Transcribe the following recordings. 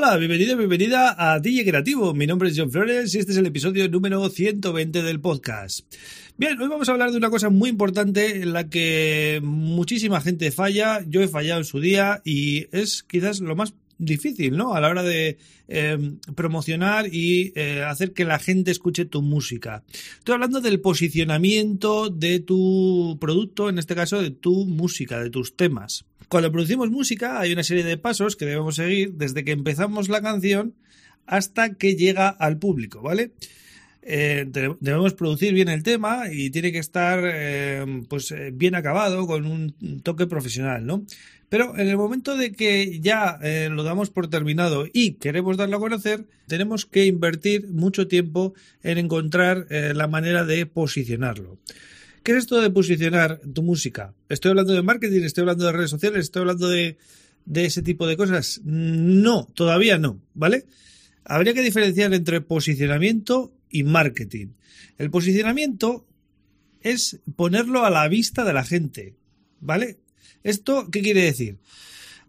Hola, bienvenido, bienvenida a DJ Creativo. Mi nombre es John Flores y este es el episodio número 120 del podcast. Bien, hoy vamos a hablar de una cosa muy importante en la que muchísima gente falla. Yo he fallado en su día y es quizás lo más difícil, ¿no? A la hora de em, promocionar y eh, hacer que la gente escuche tu música. Estoy hablando del posicionamiento de tu producto, en este caso de tu música, de tus temas. Cuando producimos música hay una serie de pasos que debemos seguir desde que empezamos la canción hasta que llega al público, ¿vale? Eh, debemos producir bien el tema y tiene que estar eh, pues eh, bien acabado con un toque profesional, ¿no? Pero en el momento de que ya lo damos por terminado y queremos darlo a conocer, tenemos que invertir mucho tiempo en encontrar la manera de posicionarlo. ¿Qué es esto de posicionar tu música? Estoy hablando de marketing, estoy hablando de redes sociales, estoy hablando de, de ese tipo de cosas. No, todavía no, ¿vale? Habría que diferenciar entre posicionamiento y marketing. El posicionamiento es ponerlo a la vista de la gente, ¿vale? ¿Esto qué quiere decir?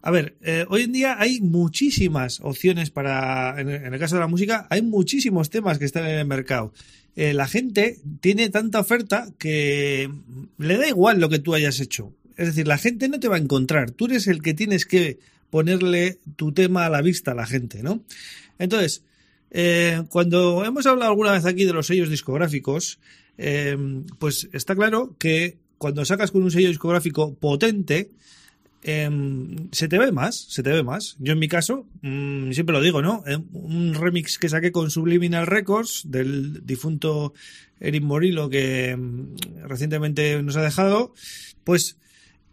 A ver, eh, hoy en día hay muchísimas opciones para, en el, caso de la música, hay muchísimos temas que están en el mercado. Eh, la gente tiene tanta oferta que le da igual lo que tú hayas hecho. Es decir, la gente no te va a encontrar. Tú eres el que tienes que ponerle tu tema a la vista a la gente, ¿no? Entonces, eh, cuando hemos hablado alguna vez aquí de los sellos discográficos, pues está claro que cuando sacas con un sello discográfico potente, Em, se te ve más, se te ve más. Yo en mi caso, mm, siempre lo digo, ¿no? Em, un remix que saqué con Subliminal Records del difunto Eric Morillo que em, recientemente nos ha dejado, pues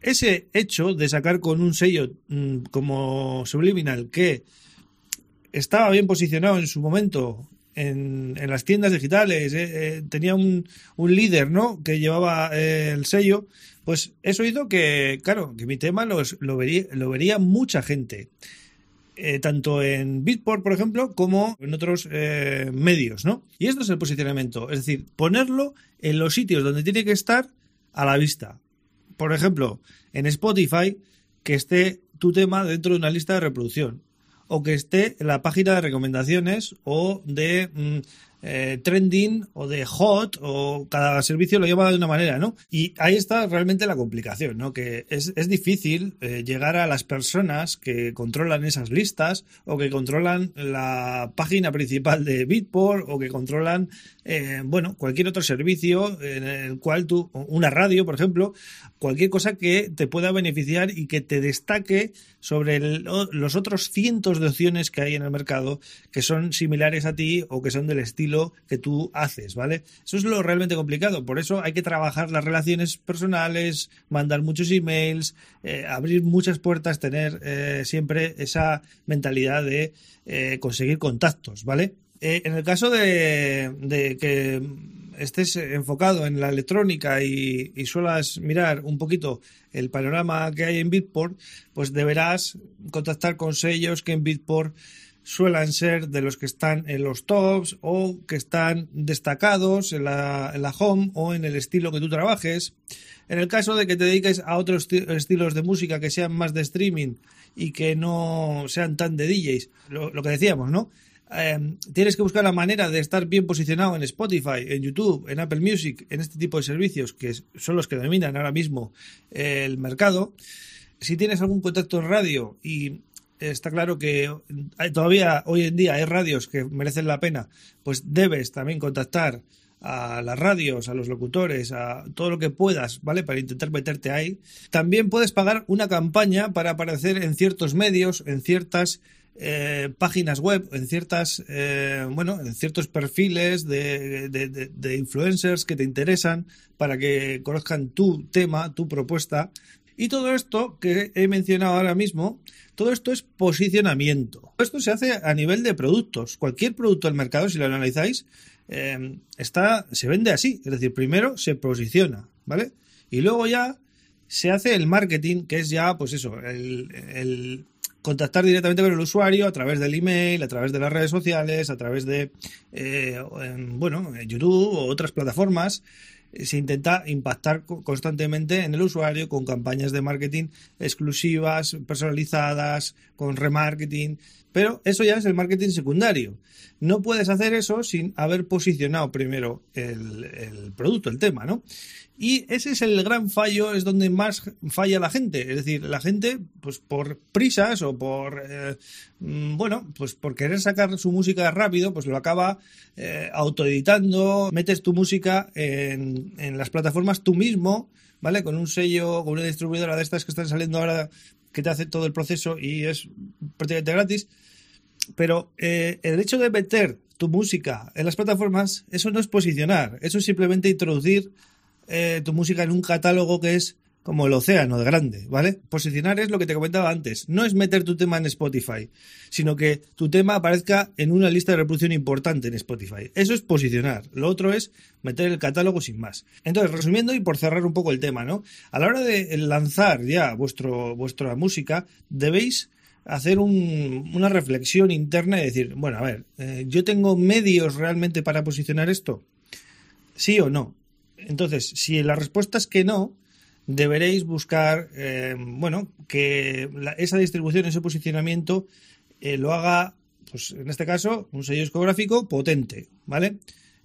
ese hecho de sacar con un sello mm, como Subliminal que estaba bien posicionado en su momento en, las tiendas digitales, eh, eh, tenía un, un, líder, ¿no? Que llevaba eh, el sello, pues eso hizo que, claro, que mi tema lo, vería, lo vería mucha gente. tanto en Beatport, por ejemplo, como en otros medios, ¿no? Y esto es el posicionamiento, es decir, ponerlo en los sitios donde tiene que estar a la vista. Por ejemplo, en Spotify, que esté tu tema dentro de una lista de reproducción o que esté en la página de recomendaciones o de mm, eh, trending o de hot o cada servicio lo llama de una manera, ¿no? Y ahí está realmente la complicación, ¿no? Que es, difícil eh, llegar a las personas que controlan esas listas o que controlan la página principal de Bitport o que controlan, eh, bueno, cualquier otro servicio en el cual tú, una radio, por ejemplo, cualquier cosa que te pueda beneficiar y que te destaque sobre los otros cientos de opciones que hay en el mercado que son similares a ti o que son del estilo que tú haces, ¿vale? Eso es lo realmente complicado. Por eso hay que trabajar las relaciones personales, mandar muchos emails, eh, abrir muchas puertas, tener eh, siempre esa mentalidad de eh, conseguir contactos, ¿vale? en el caso de, de que estés enfocado en la electrónica y, suelas mirar un poquito el panorama que hay en Bitport, pues deberás contactar con sellos que en Bitport suelan ser de los que están en los tops o que están destacados en la, en la home o en el estilo que tú trabajes. En el caso de que te dediques a otros estilos de música que sean más de streaming y que no sean tan de DJs, lo que decíamos, ¿no? Em, tienes que buscar la manera de estar bien posicionado en Spotify, en YouTube, en Apple Music, en este tipo de servicios que son los que dominan ahora mismo el mercado. Si tienes algún contacto en radio y está claro que todavía hoy en día hay radios que merecen la pena, pues debes también contactar a las radios, a los locutores, a todo lo que puedas, ¿vale? Para intentar meterte ahí. También puedes pagar una campaña para aparecer en ciertos medios, en ciertas eh, páginas web, en ciertas, eh, bueno, en ciertos perfiles de, de, influencers que te interesan para que conozcan tu tema, tu propuesta. Y todo esto que he mencionado ahora mismo, todo esto es posicionamiento. Esto se hace a nivel de productos. Cualquier producto del mercado, si lo analizáis, eh, está, se vende así. Es decir, primero se posiciona, ¿vale? Y luego ya se hace el marketing, que es ya, pues eso, el contactar directamente con el usuario a través del email, a través de las redes sociales, a través de, eh, bueno, YouTube o otras plataformas se intenta impactar constantemente en el usuario con campañas de marketing exclusivas, personalizadas, con remarketing, pero eso ya es el marketing secundario. No puedes hacer eso sin haber posicionado primero el, producto, el tema, ¿no? Y ese es el gran fallo, es donde más falla la gente. Es decir, la gente, pues por prisas o por, eh, mm, bueno, pues por querer sacar su música rápido, pues lo acaba eh, autoeditando, metes tu música en, en las plataformas tú mismo, ¿vale? Con un sello, con una distribuidora de estas que están saliendo ahora que te hace todo el proceso y es prácticamente gratis. Pero eh, el hecho de meter tu música en las plataformas, eso no es posicionar, eso es simplemente introducir eh, tu música en un catálogo que es como el océano de grande, ¿vale? Posicionar es lo que te comentaba antes, no es meter tu tema en Spotify, sino que tu tema aparezca en una lista de reproducción importante en Spotify. Eso es posicionar. Lo otro es meter el catálogo sin más. Entonces, resumiendo y por cerrar un poco el tema, ¿no? A la hora de lanzar ya vuestro, vuestra música, debéis hacer una reflexión interna y decir, bueno, a ver, eh, ¿yo tengo medios realmente para posicionar esto? ¿Sí o no? Entonces, si la respuesta es que no, deberéis buscar, eh, bueno, que esa distribución, ese posicionamiento eh, lo haga, pues en este caso, un sello discográfico potente, ¿vale?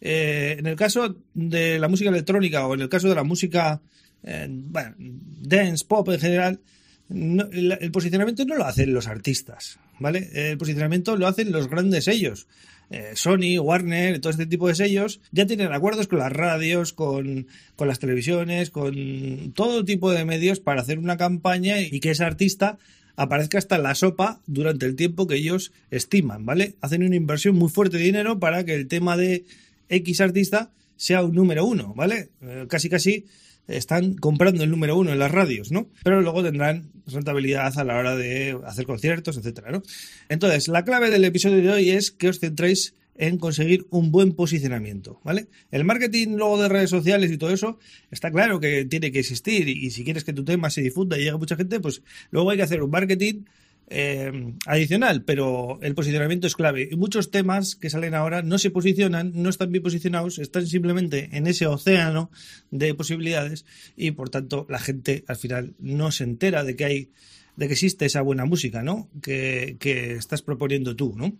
en el caso de la música electrónica o en el caso de la música, bueno, dance, pop en general, el posicionamiento no lo hacen los artistas, ¿vale? El posicionamiento lo hacen los grandes sellos. Eh, Sony, Warner, todo este tipo de sellos, ya tienen acuerdos con las radios, con, con las televisiones, con todo tipo de medios para hacer una campaña y que ese artista aparezca hasta en la sopa durante el tiempo que ellos estiman, ¿vale? Hacen una inversión muy fuerte de dinero para que el tema de X artista sea un número uno, ¿vale? Eh, casi casi están comprando el número uno en las radios, ¿no? Pero luego tendrán rentabilidad a la hora de hacer conciertos, etcétera, ¿no? Entonces, la clave del episodio de hoy es que os centréis en conseguir un buen posicionamiento, ¿vale? El marketing luego de redes sociales y todo eso está claro que tiene que existir y, si quieres que tu tema se difunda y llegue a mucha gente, pues luego hay que hacer un marketing eh, adicional, pero el posicionamiento es clave. Y muchos temas que salen ahora no se posicionan, no están bien posicionados, están simplemente en ese océano de posibilidades y por tanto la gente al final no se entera de que hay de que existe esa buena música, ¿no? Que, que estás proponiendo tú, ¿no?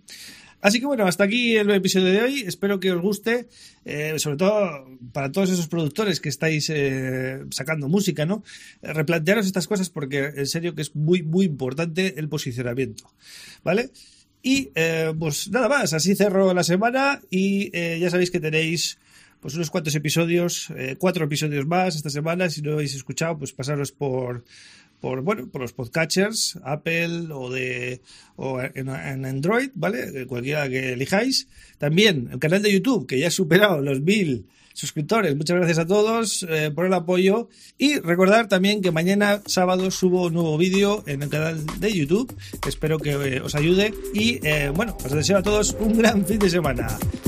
Así que bueno, hasta aquí el episodio de hoy. Espero que os guste, eh, sobre todo para todos esos productores que estáis eh, sacando música, ¿no? replantearos estas cosas porque en serio que es muy, muy importante el posicionamiento, ¿vale? Y eh, pues nada más, así cerro la semana y ya sabéis que tenéis pues unos cuantos episodios, cuatro episodios más esta semana. Si no habéis escuchado, pues pasaros por por, bueno, por los podcatchers, Apple o, de, o en, Android, ¿vale? Cualquiera que elijáis. También el canal de YouTube, que ya ha superado los mil suscriptores. Muchas gracias a todos eh, por el apoyo. Y recordar también que mañana sábado subo un nuevo vídeo en el canal de YouTube. Espero que eh, os ayude. Y eh, bueno, os deseo a todos un gran fin de semana.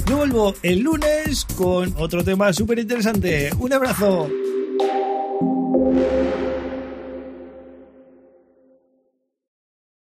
Yo vuelvo el lunes con otro tema súper interesante. Un abrazo.